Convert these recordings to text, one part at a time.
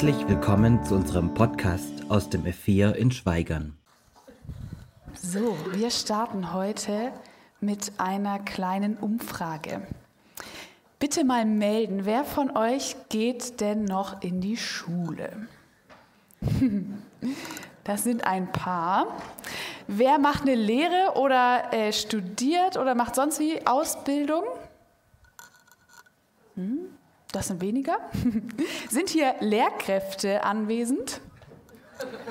Herzlich willkommen zu unserem Podcast aus dem F4 in Schweigern. So, wir starten heute mit einer kleinen Umfrage. Bitte mal melden, wer von euch geht denn noch in die Schule? Das sind ein paar. Wer macht eine Lehre oder äh, studiert oder macht sonst wie Ausbildung? Hm, das sind weniger. sind hier Lehrkräfte anwesend?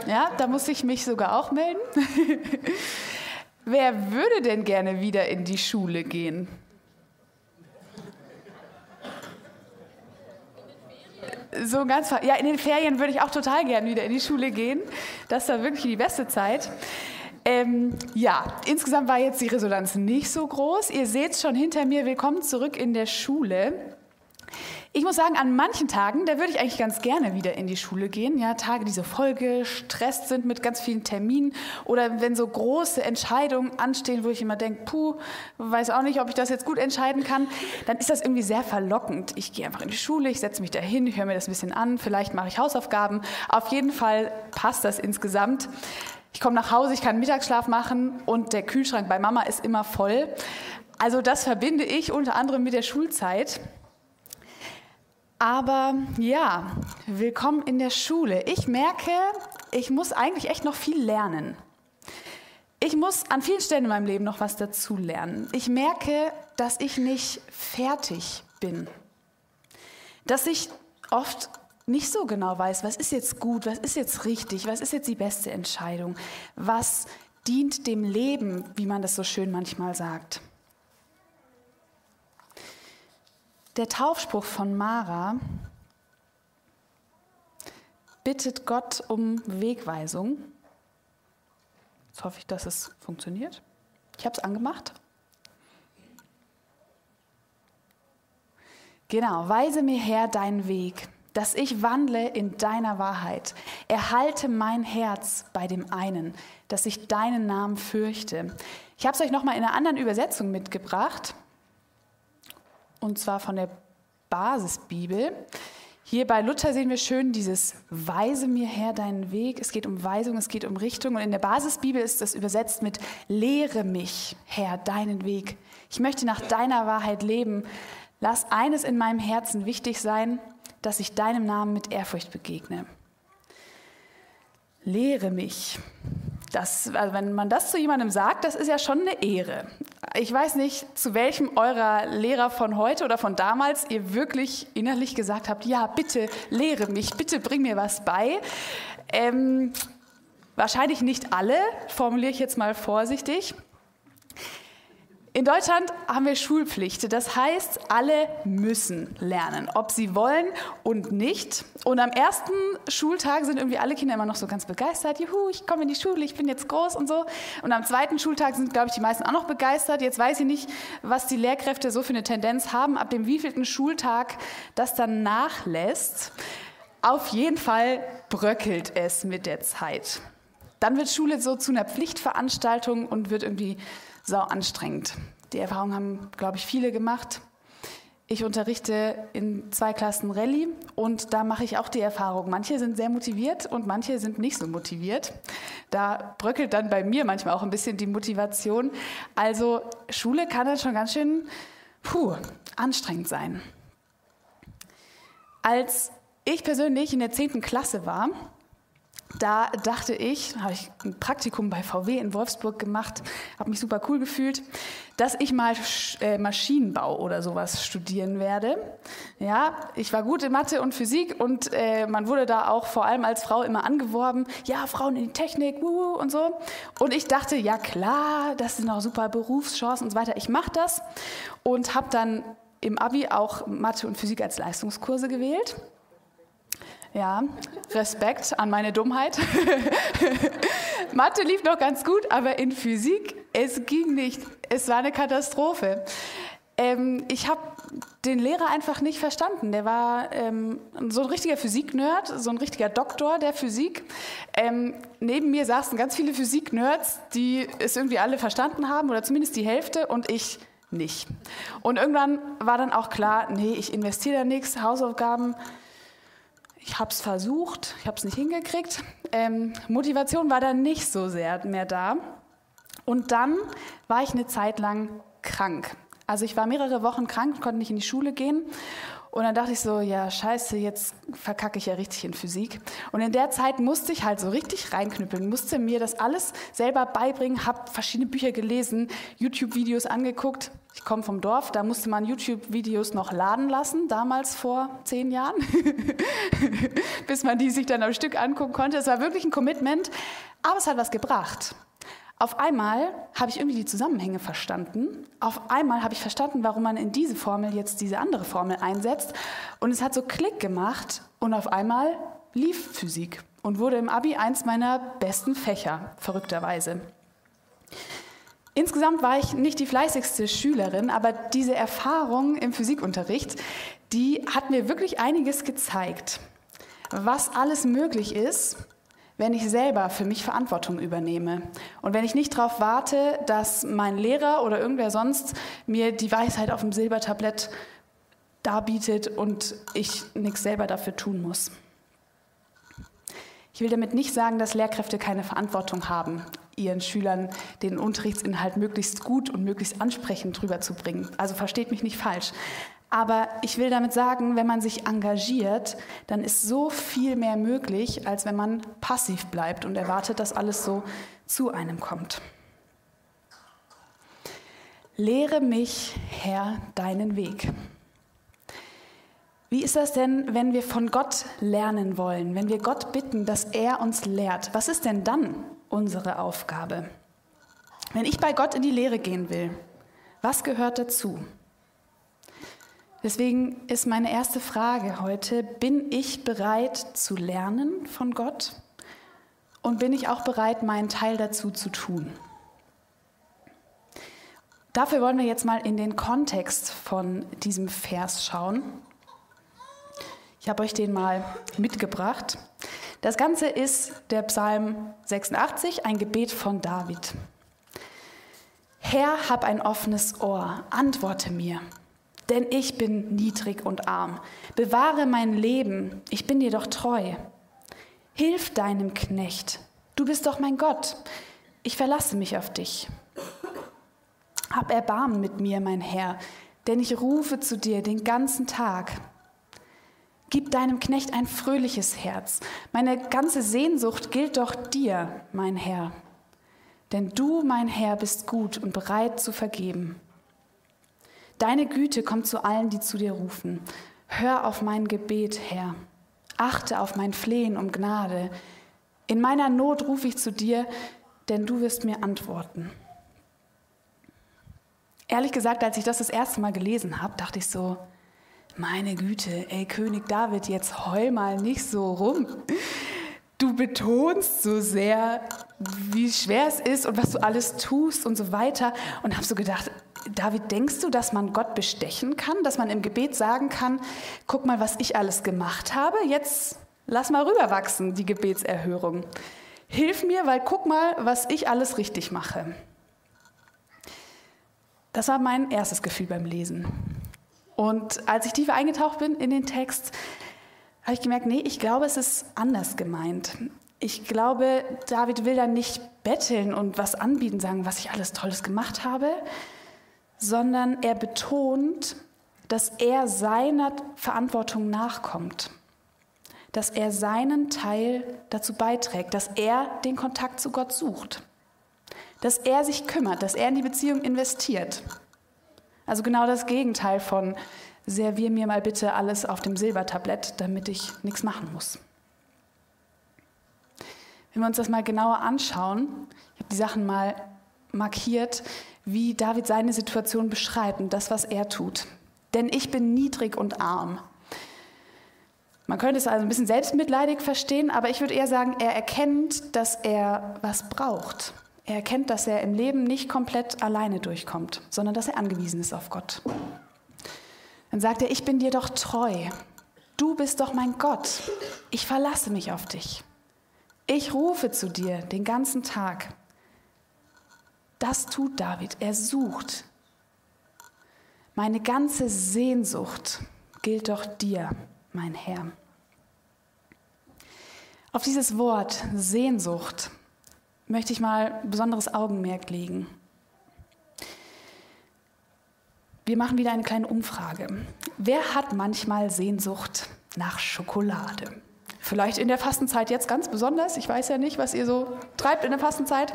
Ja, da muss ich mich sogar auch melden. Wer würde denn gerne wieder in die Schule gehen? So ganz, ja, in den Ferien würde ich auch total gerne wieder in die Schule gehen. Das war wirklich die beste Zeit. Ähm, ja, insgesamt war jetzt die Resonanz nicht so groß. Ihr seht schon hinter mir, willkommen zurück in der Schule. Ich muss sagen, an manchen Tagen, da würde ich eigentlich ganz gerne wieder in die Schule gehen. Ja, Tage, die so voll gestresst sind mit ganz vielen Terminen oder wenn so große Entscheidungen anstehen, wo ich immer denke, puh, weiß auch nicht, ob ich das jetzt gut entscheiden kann, dann ist das irgendwie sehr verlockend. Ich gehe einfach in die Schule, ich setze mich da hin, ich höre mir das ein bisschen an, vielleicht mache ich Hausaufgaben. Auf jeden Fall passt das insgesamt. Ich komme nach Hause, ich kann Mittagsschlaf machen und der Kühlschrank bei Mama ist immer voll. Also das verbinde ich unter anderem mit der Schulzeit. Aber ja, willkommen in der Schule. Ich merke, ich muss eigentlich echt noch viel lernen. Ich muss an vielen Stellen in meinem Leben noch was dazu lernen. Ich merke, dass ich nicht fertig bin. Dass ich oft nicht so genau weiß, was ist jetzt gut, was ist jetzt richtig, was ist jetzt die beste Entscheidung, was dient dem Leben, wie man das so schön manchmal sagt. Der Taufspruch von Mara bittet Gott um Wegweisung. Jetzt hoffe ich, dass es funktioniert. Ich habe es angemacht. Genau, weise mir her deinen Weg, dass ich wandle in deiner Wahrheit. Erhalte mein Herz bei dem einen, dass ich deinen Namen fürchte. Ich habe es euch nochmal in einer anderen Übersetzung mitgebracht und zwar von der Basisbibel. Hier bei Luther sehen wir schön dieses Weise mir her deinen Weg. Es geht um Weisung, es geht um Richtung. Und in der Basisbibel ist das übersetzt mit Lehre mich, Herr, deinen Weg. Ich möchte nach deiner Wahrheit leben. Lass eines in meinem Herzen wichtig sein, dass ich deinem Namen mit Ehrfurcht begegne. Lehre mich. Das, also wenn man das zu jemandem sagt, das ist ja schon eine Ehre. Ich weiß nicht, zu welchem eurer Lehrer von heute oder von damals ihr wirklich innerlich gesagt habt, ja, bitte lehre mich, bitte bring mir was bei. Ähm, wahrscheinlich nicht alle, formuliere ich jetzt mal vorsichtig. In Deutschland haben wir Schulpflicht. Das heißt, alle müssen lernen, ob sie wollen und nicht. Und am ersten Schultag sind irgendwie alle Kinder immer noch so ganz begeistert. Juhu, ich komme in die Schule, ich bin jetzt groß und so. Und am zweiten Schultag sind, glaube ich, die meisten auch noch begeistert. Jetzt weiß ich nicht, was die Lehrkräfte so für eine Tendenz haben, ab dem wievielten Schultag das dann nachlässt. Auf jeden Fall bröckelt es mit der Zeit. Dann wird Schule so zu einer Pflichtveranstaltung und wird irgendwie sau anstrengend. Die Erfahrung haben, glaube ich, viele gemacht. Ich unterrichte in zwei Klassen Rallye und da mache ich auch die Erfahrung. Manche sind sehr motiviert und manche sind nicht so motiviert. Da bröckelt dann bei mir manchmal auch ein bisschen die Motivation. Also Schule kann dann schon ganz schön puh, anstrengend sein. Als ich persönlich in der 10. Klasse war, da dachte ich, habe ich ein Praktikum bei VW in Wolfsburg gemacht, habe mich super cool gefühlt, dass ich mal äh, Maschinenbau oder sowas studieren werde. Ja, ich war gut in Mathe und Physik und äh, man wurde da auch vor allem als Frau immer angeworben, ja, Frauen in die Technik, wuhu, und so. Und ich dachte, ja klar, das sind auch super Berufschancen und so weiter. Ich mache das und habe dann im Abi auch Mathe und Physik als Leistungskurse gewählt. Ja, Respekt an meine Dummheit. Mathe lief noch ganz gut, aber in Physik, es ging nicht. Es war eine Katastrophe. Ähm, ich habe den Lehrer einfach nicht verstanden. Der war ähm, so ein richtiger Physik-Nerd, so ein richtiger Doktor der Physik. Ähm, neben mir saßen ganz viele Physik-Nerds, die es irgendwie alle verstanden haben oder zumindest die Hälfte und ich nicht. Und irgendwann war dann auch klar, nee, ich investiere da nichts, Hausaufgaben Ich habe es versucht, ich habe es nicht hingekriegt. Ähm, Motivation war dann nicht so sehr mehr da. Und dann war ich eine Zeit lang krank. Also ich war mehrere Wochen krank, konnte nicht in die Schule gehen. Und dann dachte ich so, ja, scheiße, jetzt verkacke ich ja richtig in Physik. Und in der Zeit musste ich halt so richtig reinknüppeln, musste mir das alles selber beibringen, habe verschiedene Bücher gelesen, YouTube-Videos angeguckt. Ich komme vom Dorf, da musste man YouTube-Videos noch laden lassen, damals vor zehn Jahren, bis man die sich dann am Stück angucken konnte. Es war wirklich ein Commitment, aber es hat was gebracht. Auf einmal habe ich irgendwie die Zusammenhänge verstanden. Auf einmal habe ich verstanden, warum man in diese Formel jetzt diese andere Formel einsetzt. Und es hat so Klick gemacht und auf einmal lief Physik und wurde im Abi eins meiner besten Fächer, verrückterweise. Insgesamt war ich nicht die fleißigste Schülerin, aber diese Erfahrung im Physikunterricht, die hat mir wirklich einiges gezeigt, was alles möglich ist, wenn ich selber für mich Verantwortung übernehme und wenn ich nicht darauf warte, dass mein Lehrer oder irgendwer sonst mir die Weisheit auf dem Silbertablett darbietet und ich nichts selber dafür tun muss. Ich will damit nicht sagen, dass Lehrkräfte keine Verantwortung haben, ihren Schülern den Unterrichtsinhalt möglichst gut und möglichst ansprechend rüberzubringen. Also versteht mich nicht falsch. Aber ich will damit sagen, wenn man sich engagiert, dann ist so viel mehr möglich, als wenn man passiv bleibt und erwartet, dass alles so zu einem kommt. Lehre mich, Herr, deinen Weg. Wie ist das denn, wenn wir von Gott lernen wollen, wenn wir Gott bitten, dass er uns lehrt? Was ist denn dann unsere Aufgabe? Wenn ich bei Gott in die Lehre gehen will, was gehört dazu? Deswegen ist meine erste Frage heute, bin ich bereit zu lernen von Gott und bin ich auch bereit, meinen Teil dazu zu tun? Dafür wollen wir jetzt mal in den Kontext von diesem Vers schauen. Ich habe euch den mal mitgebracht. Das Ganze ist der Psalm 86, ein Gebet von David. Herr, hab ein offenes Ohr, antworte mir denn ich bin niedrig und arm. Bewahre mein Leben, ich bin dir doch treu. Hilf deinem Knecht, du bist doch mein Gott, ich verlasse mich auf dich. Hab Erbarmen mit mir, mein Herr, denn ich rufe zu dir den ganzen Tag. Gib deinem Knecht ein fröhliches Herz. Meine ganze Sehnsucht gilt doch dir, mein Herr. Denn du, mein Herr, bist gut und bereit zu vergeben. Deine Güte kommt zu allen, die zu dir rufen. Hör auf mein Gebet, Herr. Achte auf mein Flehen um Gnade. In meiner Not rufe ich zu dir, denn du wirst mir antworten. Ehrlich gesagt, als ich das das erste Mal gelesen habe, dachte ich so, meine Güte, ey König David, jetzt heul mal nicht so rum. Du betonst so sehr, wie schwer es ist und was du alles tust und so weiter. Und habe so gedacht, David, denkst du, dass man Gott bestechen kann, dass man im Gebet sagen kann, guck mal, was ich alles gemacht habe, jetzt lass mal rüberwachsen, die Gebetserhörung. Hilf mir, weil guck mal, was ich alles richtig mache. Das war mein erstes Gefühl beim Lesen. Und als ich tiefer eingetaucht bin in den Text, habe ich gemerkt, nee, ich glaube, es ist anders gemeint. Ich glaube, David will da nicht betteln und was anbieten, sagen, was ich alles Tolles gemacht habe, sondern er betont, dass er seiner Verantwortung nachkommt, dass er seinen Teil dazu beiträgt, dass er den Kontakt zu Gott sucht, dass er sich kümmert, dass er in die Beziehung investiert. Also genau das Gegenteil von servier mir mal bitte alles auf dem Silbertablett, damit ich nichts machen muss. Wenn wir uns das mal genauer anschauen, ich habe die Sachen mal markiert, wie David seine Situation beschreibt und das, was er tut. Denn ich bin niedrig und arm. Man könnte es also ein bisschen selbstmitleidig verstehen, aber ich würde eher sagen, er erkennt, dass er was braucht. Er erkennt, dass er im Leben nicht komplett alleine durchkommt, sondern dass er angewiesen ist auf Gott. Dann sagt er, ich bin dir doch treu. Du bist doch mein Gott. Ich verlasse mich auf dich. Ich rufe zu dir den ganzen Tag. Das tut David. Er sucht. Meine ganze Sehnsucht gilt doch dir, mein Herr. Auf dieses Wort Sehnsucht möchte ich mal besonderes Augenmerk legen. Wir machen wieder eine kleine Umfrage. Wer hat manchmal Sehnsucht nach Schokolade? Vielleicht in der Fastenzeit jetzt ganz besonders. Ich weiß ja nicht, was ihr so treibt in der Fastenzeit.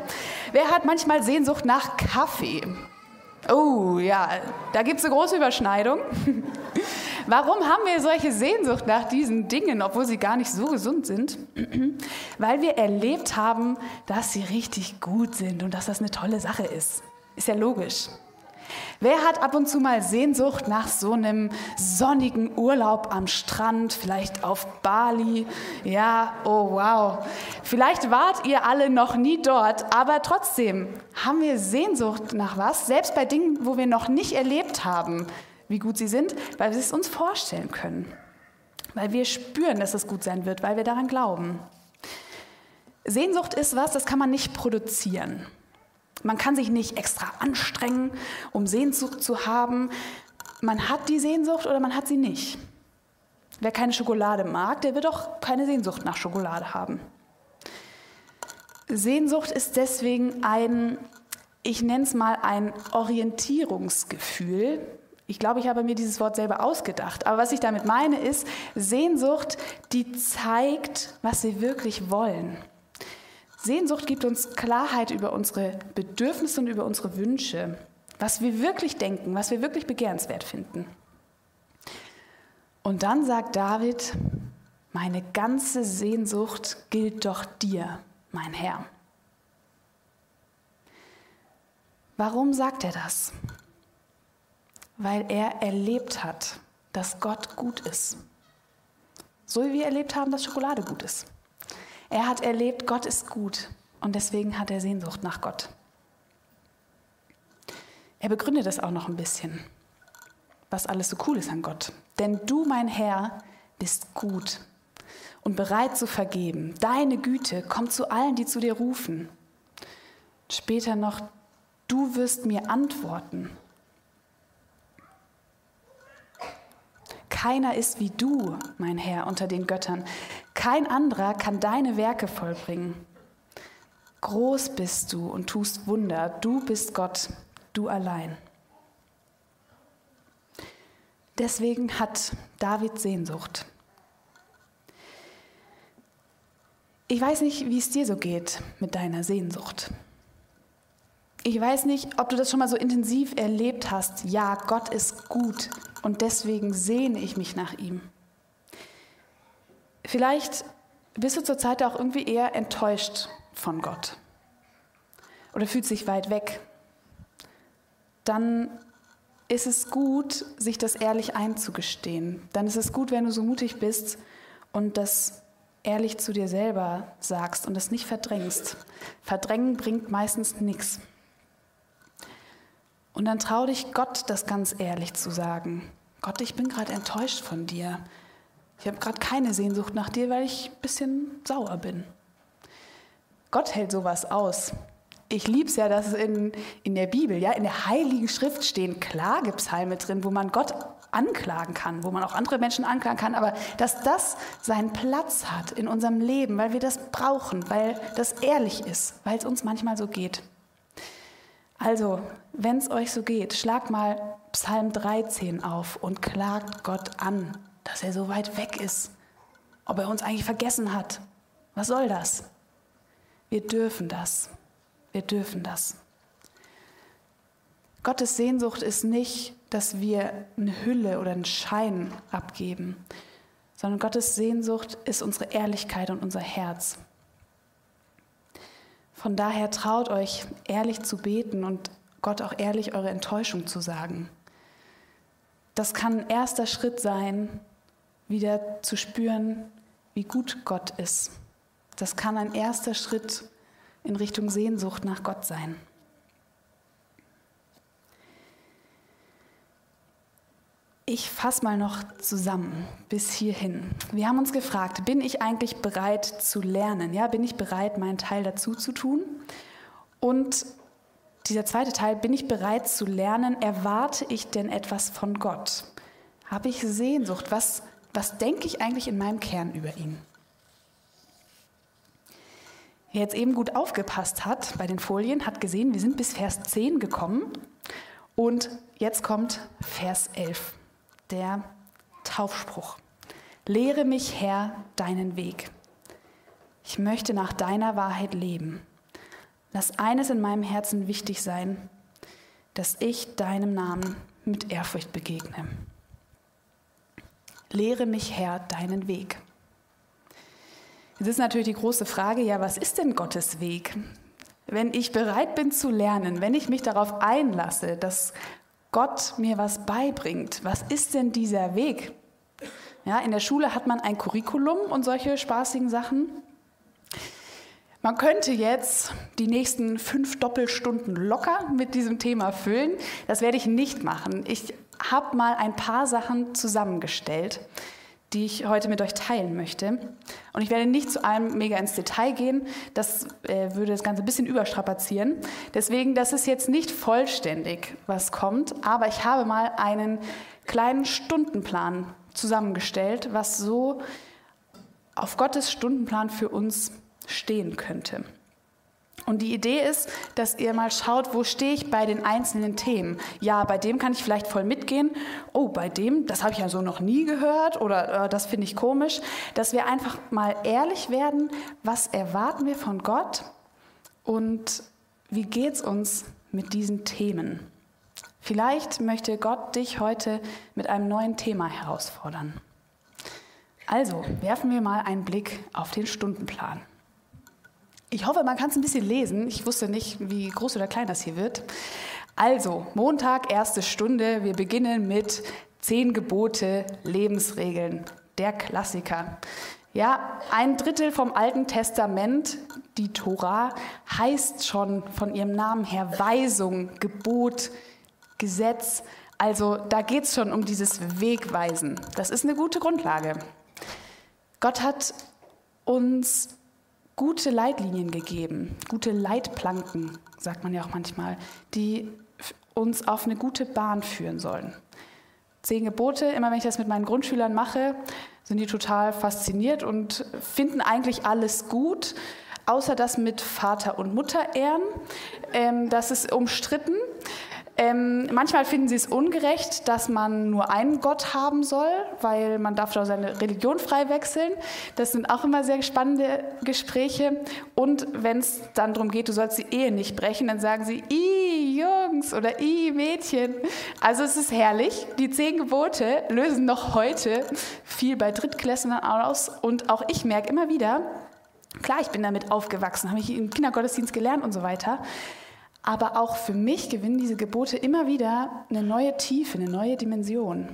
Wer hat manchmal Sehnsucht nach Kaffee? Oh ja, da gibt es eine große Überschneidung. Warum haben wir solche Sehnsucht nach diesen Dingen, obwohl sie gar nicht so gesund sind? Weil wir erlebt haben, dass sie richtig gut sind und dass das eine tolle Sache ist. Ist ja logisch. Wer hat ab und zu mal Sehnsucht nach so einem sonnigen Urlaub am Strand, vielleicht auf Bali? Ja, oh wow. Vielleicht wart ihr alle noch nie dort, aber trotzdem haben wir Sehnsucht nach was, selbst bei Dingen, wo wir noch nicht erlebt haben, wie gut sie sind, weil wir es uns vorstellen können. Weil wir spüren, dass es gut sein wird, weil wir daran glauben. Sehnsucht ist was, das kann man nicht produzieren. Man kann sich nicht extra anstrengen, um Sehnsucht zu haben. Man hat die Sehnsucht oder man hat sie nicht. Wer keine Schokolade mag, der wird auch keine Sehnsucht nach Schokolade haben. Sehnsucht ist deswegen ein, ich nenne es mal ein Orientierungsgefühl, ich glaube, ich habe mir dieses Wort selber ausgedacht. Aber was ich damit meine, ist Sehnsucht, die zeigt, was wir wirklich wollen. Sehnsucht gibt uns Klarheit über unsere Bedürfnisse und über unsere Wünsche, was wir wirklich denken, was wir wirklich begehrenswert finden. Und dann sagt David, meine ganze Sehnsucht gilt doch dir, mein Herr. Warum sagt er das? weil er erlebt hat, dass Gott gut ist. So wie wir erlebt haben, dass Schokolade gut ist. Er hat erlebt, Gott ist gut und deswegen hat er Sehnsucht nach Gott. Er begründet das auch noch ein bisschen, was alles so cool ist an Gott. Denn du, mein Herr, bist gut und bereit zu vergeben. Deine Güte kommt zu allen, die zu dir rufen. Später noch, du wirst mir antworten Keiner ist wie du, mein Herr, unter den Göttern. Kein anderer kann deine Werke vollbringen. Groß bist du und tust Wunder. Du bist Gott, du allein. Deswegen hat David Sehnsucht. Ich weiß nicht, wie es dir so geht mit deiner Sehnsucht. Ich weiß nicht, ob du das schon mal so intensiv erlebt hast. Ja, Gott ist gut und deswegen sehne ich mich nach ihm. Vielleicht bist du zurzeit auch irgendwie eher enttäuscht von Gott oder fühlst dich weit weg. Dann ist es gut, sich das ehrlich einzugestehen. Dann ist es gut, wenn du so mutig bist und das ehrlich zu dir selber sagst und es nicht verdrängst. Verdrängen bringt meistens nichts. Und dann trau dich, Gott das ganz ehrlich zu sagen. Gott, ich bin gerade enttäuscht von dir. Ich habe gerade keine Sehnsucht nach dir, weil ich ein bisschen sauer bin. Gott hält sowas aus. Ich liebe es ja, dass es in, in der Bibel, ja, in der Heiligen Schrift stehen Klagepsalme drin, wo man Gott anklagen kann, wo man auch andere Menschen anklagen kann, aber dass das seinen Platz hat in unserem Leben, weil wir das brauchen, weil das ehrlich ist, weil es uns manchmal so geht. Also, wenn es euch so geht, schlagt mal Psalm 13 auf und klagt Gott an, dass er so weit weg ist, ob er uns eigentlich vergessen hat. Was soll das? Wir dürfen das. Wir dürfen das. Gottes Sehnsucht ist nicht, dass wir eine Hülle oder einen Schein abgeben, sondern Gottes Sehnsucht ist unsere Ehrlichkeit und unser Herz. Von daher traut euch, ehrlich zu beten und Gott auch ehrlich eure Enttäuschung zu sagen. Das kann ein erster Schritt sein, wieder zu spüren, wie gut Gott ist. Das kann ein erster Schritt in Richtung Sehnsucht nach Gott sein. Ich fasse mal noch zusammen bis hierhin. Wir haben uns gefragt, bin ich eigentlich bereit zu lernen? Ja, bin ich bereit, meinen Teil dazu zu tun? Und dieser zweite Teil, bin ich bereit zu lernen? Erwarte ich denn etwas von Gott? Habe ich Sehnsucht? Was, was denke ich eigentlich in meinem Kern über ihn? jetzt eben gut aufgepasst hat bei den Folien, hat gesehen, wir sind bis Vers 10 gekommen und jetzt kommt Vers 11, der Taufspruch. Lehre mich, Herr, deinen Weg. Ich möchte nach deiner Wahrheit leben. Lass eines in meinem Herzen wichtig sein, dass ich deinem Namen mit Ehrfurcht begegne. Lehre mich, Herr, deinen Weg. Jetzt ist natürlich die große Frage, ja, was ist denn Gottes Weg? Wenn ich bereit bin zu lernen, wenn ich mich darauf einlasse, dass Gott mir was beibringt, was ist denn dieser Weg? Ja, in der Schule hat man ein Curriculum und solche spaßigen Sachen. Man könnte jetzt die nächsten fünf Doppelstunden locker mit diesem Thema füllen. Das werde ich nicht machen. Ich habe mal ein paar Sachen zusammengestellt, die ich heute mit euch teilen möchte. Und ich werde nicht zu allem mega ins Detail gehen. Das äh, würde das Ganze ein bisschen überstrapazieren. Deswegen, das ist jetzt nicht vollständig, was kommt. Aber ich habe mal einen kleinen Stundenplan zusammengestellt, was so auf Gottes Stundenplan für uns stehen könnte. Und die Idee ist, dass ihr mal schaut, wo stehe ich bei den einzelnen Themen. Ja, bei dem kann ich vielleicht voll mitgehen. Oh, bei dem, das habe ich ja so noch nie gehört oder äh, das finde ich komisch. Dass wir einfach mal ehrlich werden, was erwarten wir von Gott und wie geht es uns mit diesen Themen. Vielleicht möchte Gott dich heute mit einem neuen Thema herausfordern. Also werfen wir mal einen Blick auf den Stundenplan. Ich hoffe, man kann es ein bisschen lesen. Ich wusste nicht, wie groß oder klein das hier wird. Also, Montag, erste Stunde. Wir beginnen mit zehn Gebote, Lebensregeln. Der Klassiker. Ja, ein Drittel vom Alten Testament, die Tora, heißt schon von ihrem Namen her Weisung, Gebot, Gesetz. Also da geht es schon um dieses Wegweisen. Das ist eine gute Grundlage. Gott hat uns gute Leitlinien gegeben, gute Leitplanken, sagt man ja auch manchmal, die uns auf eine gute Bahn führen sollen. Zehn Gebote, immer wenn ich das mit meinen Grundschülern mache, sind die total fasziniert und finden eigentlich alles gut, außer das mit Vater und Mutter ehren. Ähm, das ist umstritten. Ähm, manchmal finden sie es ungerecht, dass man nur einen Gott haben soll, weil man darf doch seine Religion frei wechseln. Das sind auch immer sehr spannende Gespräche. Und wenn es dann darum geht, du sollst die Ehe nicht brechen, dann sagen sie, i Jungs oder i Mädchen. Also es ist herrlich. Die zehn Gebote lösen noch heute viel bei Drittklässlern aus. Und auch ich merke immer wieder, klar, ich bin damit aufgewachsen, habe ich im Kindergottesdienst gelernt und so weiter. Aber auch für mich gewinnen diese Gebote immer wieder eine neue Tiefe, eine neue Dimension.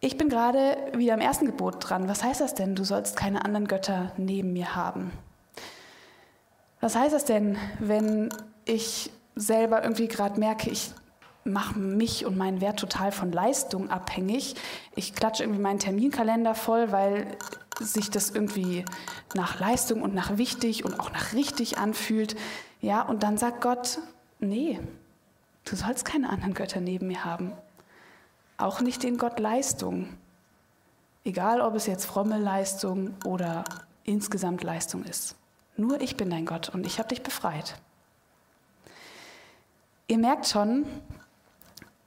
Ich bin gerade wieder am ersten Gebot dran. Was heißt das denn? Du sollst keine anderen Götter neben mir haben. Was heißt das denn, wenn ich selber irgendwie gerade merke, ich mache mich und meinen Wert total von Leistung abhängig. Ich klatsche irgendwie meinen Terminkalender voll, weil sich das irgendwie nach Leistung und nach wichtig und auch nach richtig anfühlt. Ja, und dann sagt Gott, nee, du sollst keine anderen Götter neben mir haben. Auch nicht den Gott Leistung. Egal, ob es jetzt fromme Leistung oder insgesamt Leistung ist. Nur ich bin dein Gott und ich habe dich befreit. Ihr merkt schon,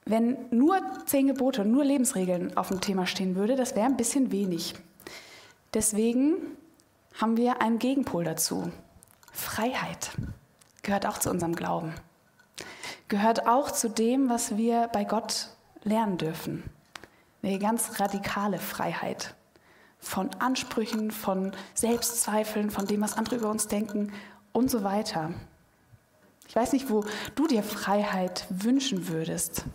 wenn nur zehn Gebote und nur Lebensregeln auf dem Thema stehen würde, das wäre ein bisschen wenig. Deswegen haben wir einen Gegenpol dazu. Freiheit gehört auch zu unserem Glauben. Gehört auch zu dem, was wir bei Gott lernen dürfen. Eine ganz radikale Freiheit von Ansprüchen, von Selbstzweifeln, von dem, was andere über uns denken und so weiter. Ich weiß nicht, wo du dir Freiheit wünschen würdest,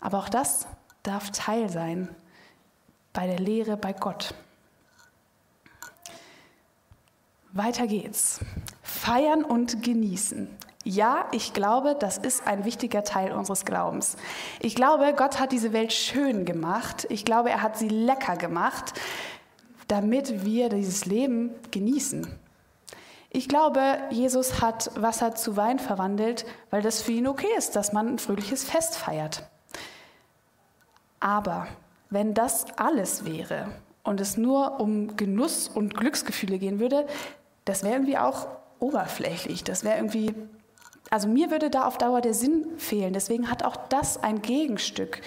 aber auch das darf Teil sein bei der Lehre bei Gott. Weiter geht's. Feiern und genießen. Ja, ich glaube, das ist ein wichtiger Teil unseres Glaubens. Ich glaube, Gott hat diese Welt schön gemacht. Ich glaube, er hat sie lecker gemacht, damit wir dieses Leben genießen. Ich glaube, Jesus hat Wasser zu Wein verwandelt, weil das für ihn okay ist, dass man ein fröhliches Fest feiert. Aber wenn das alles wäre und es nur um Genuss und Glücksgefühle gehen würde, das wäre irgendwie auch oberflächlich. Das wäre irgendwie, also mir würde da auf Dauer der Sinn fehlen. Deswegen hat auch das ein Gegenstück.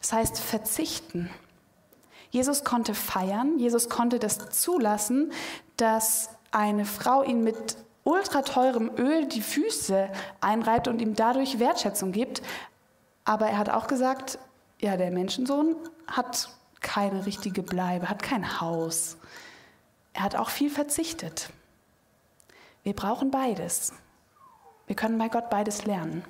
Das heißt verzichten. Jesus konnte feiern, Jesus konnte das zulassen, dass eine Frau ihn mit ultra teurem Öl die Füße einreibt und ihm dadurch Wertschätzung gibt. Aber er hat auch gesagt, ja, der Menschensohn hat keine richtige Bleibe, hat kein Haus. Er hat auch viel verzichtet. Wir brauchen beides. Wir können bei Gott beides lernen.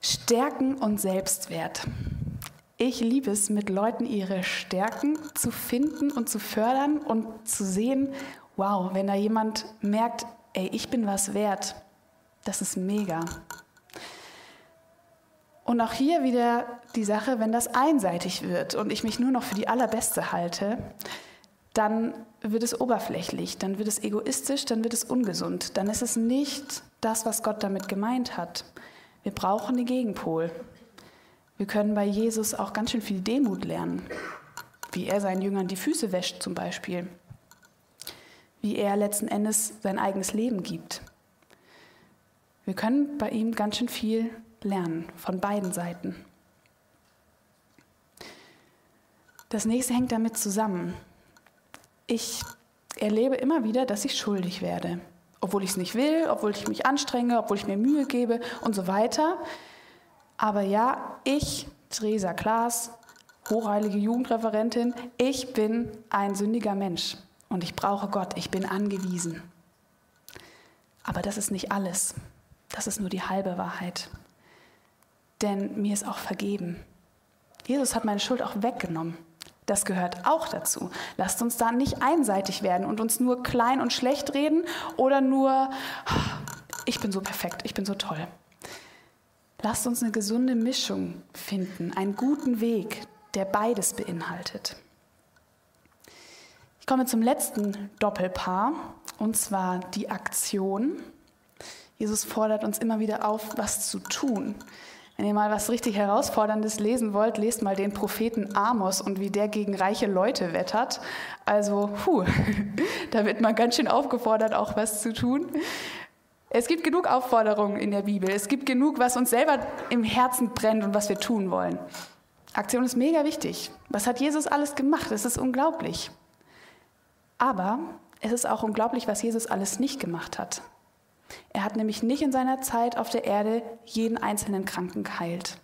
Stärken und Selbstwert. Ich liebe es, mit Leuten ihre Stärken zu finden und zu fördern und zu sehen, wow, wenn da jemand merkt, ey, ich bin was wert, das ist mega. Und auch hier wieder die Sache, wenn das einseitig wird und ich mich nur noch für die Allerbeste halte, dann wird es oberflächlich, dann wird es egoistisch, dann wird es ungesund. Dann ist es nicht das, was Gott damit gemeint hat. Wir brauchen den Gegenpol. Wir können bei Jesus auch ganz schön viel Demut lernen, wie er seinen Jüngern die Füße wäscht zum Beispiel, wie er letzten Endes sein eigenes Leben gibt. Wir können bei ihm ganz schön viel lernen von beiden Seiten. Das nächste hängt damit zusammen. Ich erlebe immer wieder, dass ich schuldig werde, obwohl ich es nicht will, obwohl ich mich anstrenge, obwohl ich mir Mühe gebe und so weiter. Aber ja, ich, Theresa Klaas, hochheilige Jugendreferentin, ich bin ein sündiger Mensch und ich brauche Gott, ich bin angewiesen. Aber das ist nicht alles. Das ist nur die halbe Wahrheit denn mir ist auch vergeben. Jesus hat meine Schuld auch weggenommen. Das gehört auch dazu. Lasst uns da nicht einseitig werden und uns nur klein und schlecht reden oder nur, ich bin so perfekt, ich bin so toll. Lasst uns eine gesunde Mischung finden, einen guten Weg, der beides beinhaltet. Ich komme zum letzten Doppelpaar, und zwar die Aktion. Jesus fordert uns immer wieder auf, was zu tun. Wenn ihr mal was richtig Herausforderndes lesen wollt, lest mal den Propheten Amos und wie der gegen reiche Leute wettert. Also, puh, da wird man ganz schön aufgefordert, auch was zu tun. Es gibt genug Aufforderungen in der Bibel. Es gibt genug, was uns selber im Herzen brennt und was wir tun wollen. Aktion ist mega wichtig. Was hat Jesus alles gemacht? Es ist unglaublich. Aber es ist auch unglaublich, was Jesus alles nicht gemacht hat. Er hat nämlich nicht in seiner Zeit auf der Erde jeden einzelnen Kranken geheilt.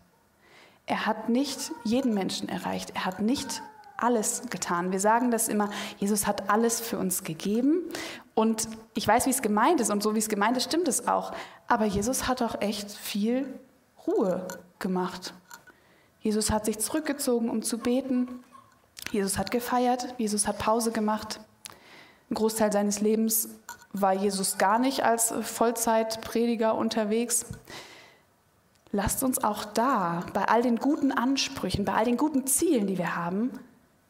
Er hat nicht jeden Menschen erreicht. Er hat nicht alles getan. Wir sagen das immer, Jesus hat alles für uns gegeben. Und ich weiß, wie es gemeint ist und so wie es gemeint ist, stimmt es auch. Aber Jesus hat auch echt viel Ruhe gemacht. Jesus hat sich zurückgezogen, um zu beten. Jesus hat gefeiert. Jesus hat Pause gemacht. Ein Großteil seines Lebens war Jesus gar nicht als Vollzeitprediger unterwegs. Lasst uns auch da, bei all den guten Ansprüchen, bei all den guten Zielen, die wir haben,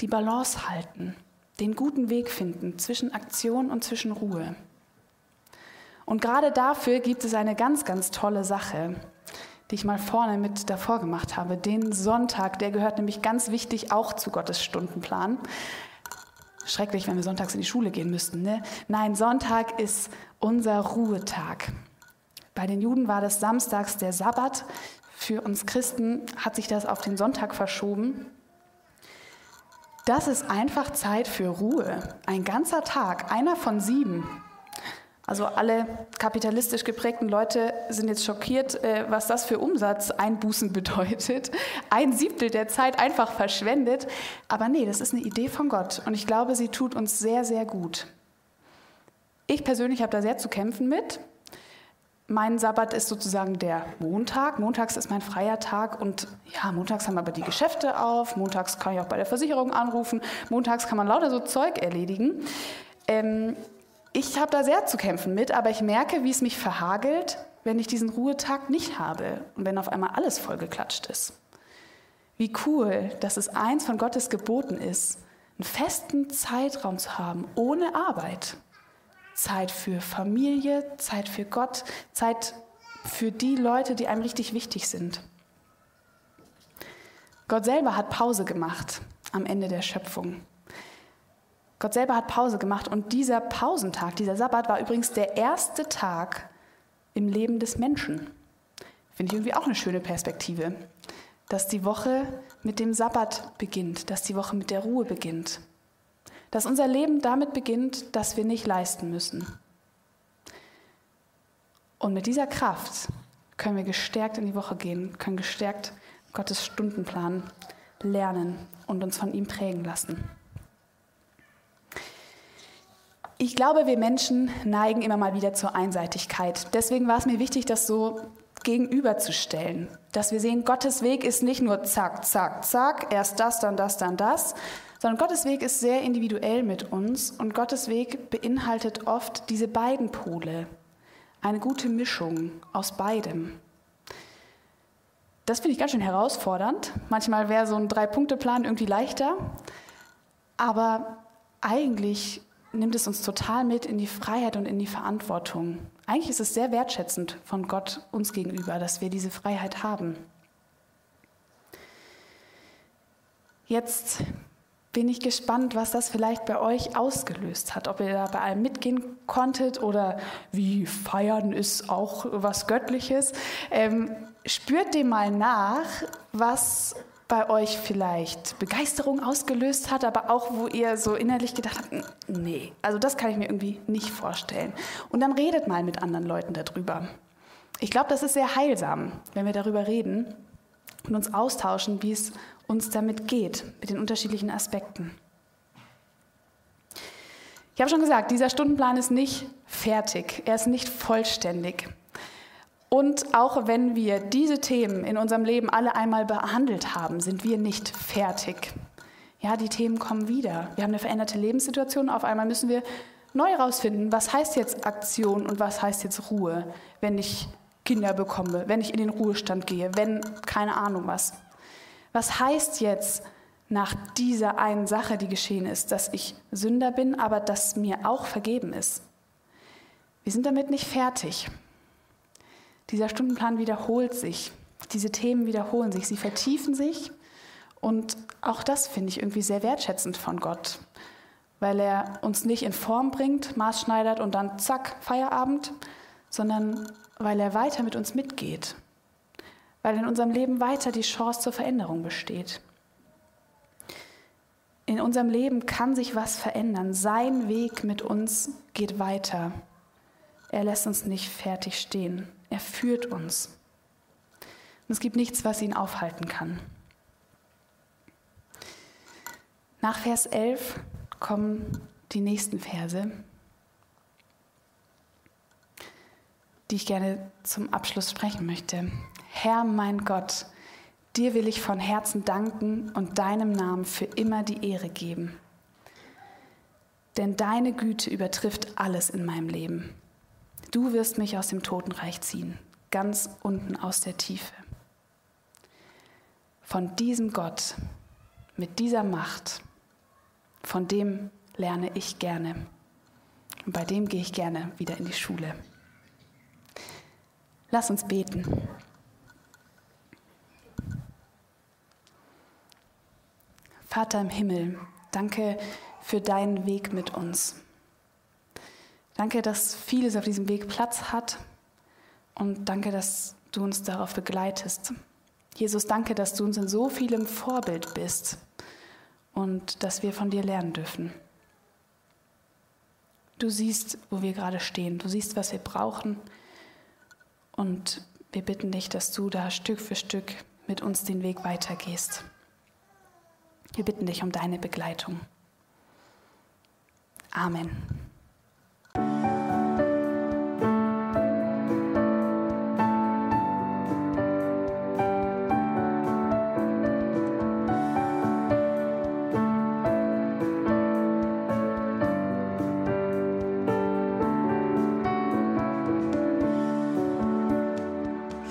die Balance halten, den guten Weg finden zwischen Aktion und zwischen Ruhe. Und gerade dafür gibt es eine ganz, ganz tolle Sache, die ich mal vorne mit davor gemacht habe. Den Sonntag, der gehört nämlich ganz wichtig auch zu Gottes Stundenplan schrecklich, wenn wir sonntags in die Schule gehen müssten. Ne? Nein, Sonntag ist unser Ruhetag. Bei den Juden war das samstags der Sabbat. Für uns Christen hat sich das auf den Sonntag verschoben. Das ist einfach Zeit für Ruhe. Ein ganzer Tag, einer von sieben. Also alle kapitalistisch geprägten Leute sind jetzt schockiert, äh, was das für Umsatzeinbußen bedeutet. Ein Siebtel der Zeit einfach verschwendet. Aber nee, das ist eine Idee von Gott und ich glaube, sie tut uns sehr, sehr gut. Ich persönlich habe da sehr zu kämpfen mit. Mein Sabbat ist sozusagen der Montag. Montags ist mein freier Tag und ja, montags haben aber die Geschäfte auf. Montags kann ich auch bei der Versicherung anrufen. Montags kann man lauter so Zeug erledigen. Ähm, ich habe da sehr zu kämpfen mit, aber ich merke, wie es mich verhagelt, wenn ich diesen Ruhetag nicht habe und wenn auf einmal alles vollgeklatscht ist. Wie cool, dass es eins von Gottes Geboten ist, einen festen Zeitraum zu haben, ohne Arbeit. Zeit für Familie, Zeit für Gott, Zeit für die Leute, die einem richtig wichtig sind. Gott selber hat Pause gemacht am Ende der Schöpfung. Gott selber hat Pause gemacht und dieser Pausentag, dieser Sabbat war übrigens der erste Tag im Leben des Menschen. Finde ich irgendwie auch eine schöne Perspektive, dass die Woche mit dem Sabbat beginnt, dass die Woche mit der Ruhe beginnt, dass unser Leben damit beginnt, dass wir nicht leisten müssen. Und mit dieser Kraft können wir gestärkt in die Woche gehen, können gestärkt Gottes Stundenplan lernen und uns von ihm prägen lassen. Ich glaube, wir Menschen neigen immer mal wieder zur Einseitigkeit. Deswegen war es mir wichtig, das so gegenüberzustellen. Dass wir sehen, Gottes Weg ist nicht nur zack, zack, zack, erst das, dann das, dann das, sondern Gottes Weg ist sehr individuell mit uns und Gottes Weg beinhaltet oft diese beiden Pole, eine gute Mischung aus beidem. Das finde ich ganz schön herausfordernd. Manchmal wäre so ein Drei-Punkte-Plan irgendwie leichter, aber eigentlich nimmt es uns total mit in die Freiheit und in die Verantwortung. Eigentlich ist es sehr wertschätzend von Gott uns gegenüber, dass wir diese Freiheit haben. Jetzt bin ich gespannt, was das vielleicht bei euch ausgelöst hat. Ob ihr da bei allem mitgehen konntet oder wie feiern ist auch was Göttliches. Ähm, spürt dem mal nach, was bei euch vielleicht Begeisterung ausgelöst hat, aber auch wo ihr so innerlich gedacht habt, nee, also das kann ich mir irgendwie nicht vorstellen. Und dann redet mal mit anderen Leuten darüber. Ich glaube, das ist sehr heilsam, wenn wir darüber reden und uns austauschen, wie es uns damit geht, mit den unterschiedlichen Aspekten. Ich habe schon gesagt, dieser Stundenplan ist nicht fertig, er ist nicht vollständig. Und auch wenn wir diese Themen in unserem Leben alle einmal behandelt haben, sind wir nicht fertig. Ja, die Themen kommen wieder. Wir haben eine veränderte Lebenssituation. Auf einmal müssen wir neu herausfinden, was heißt jetzt Aktion und was heißt jetzt Ruhe, wenn ich Kinder bekomme, wenn ich in den Ruhestand gehe, wenn keine Ahnung was. Was heißt jetzt nach dieser einen Sache, die geschehen ist, dass ich Sünder bin, aber dass mir auch vergeben ist? Wir sind damit nicht fertig. Dieser Stundenplan wiederholt sich. Diese Themen wiederholen sich, sie vertiefen sich. Und auch das finde ich irgendwie sehr wertschätzend von Gott, weil er uns nicht in Form bringt, maßschneidert und dann zack, Feierabend, sondern weil er weiter mit uns mitgeht, weil in unserem Leben weiter die Chance zur Veränderung besteht. In unserem Leben kann sich was verändern. Sein Weg mit uns geht weiter. Er lässt uns nicht fertig stehen. Er führt uns. Und es gibt nichts, was ihn aufhalten kann. Nach Vers 11 kommen die nächsten Verse, die ich gerne zum Abschluss sprechen möchte. Herr mein Gott, dir will ich von Herzen danken und deinem Namen für immer die Ehre geben. Denn deine Güte übertrifft alles in meinem Leben. Du wirst mich aus dem Totenreich ziehen, ganz unten aus der Tiefe. Von diesem Gott, mit dieser Macht, von dem lerne ich gerne. Und bei dem gehe ich gerne wieder in die Schule. Lass uns beten. Vater im Himmel, danke für deinen Weg mit uns. Danke, dass vieles auf diesem Weg Platz hat und danke, dass du uns darauf begleitest. Jesus, danke, dass du uns in so vielem Vorbild bist und dass wir von dir lernen dürfen. Du siehst, wo wir gerade stehen. Du siehst, was wir brauchen. Und wir bitten dich, dass du da Stück für Stück mit uns den Weg weitergehst. Wir bitten dich um deine Begleitung. Amen.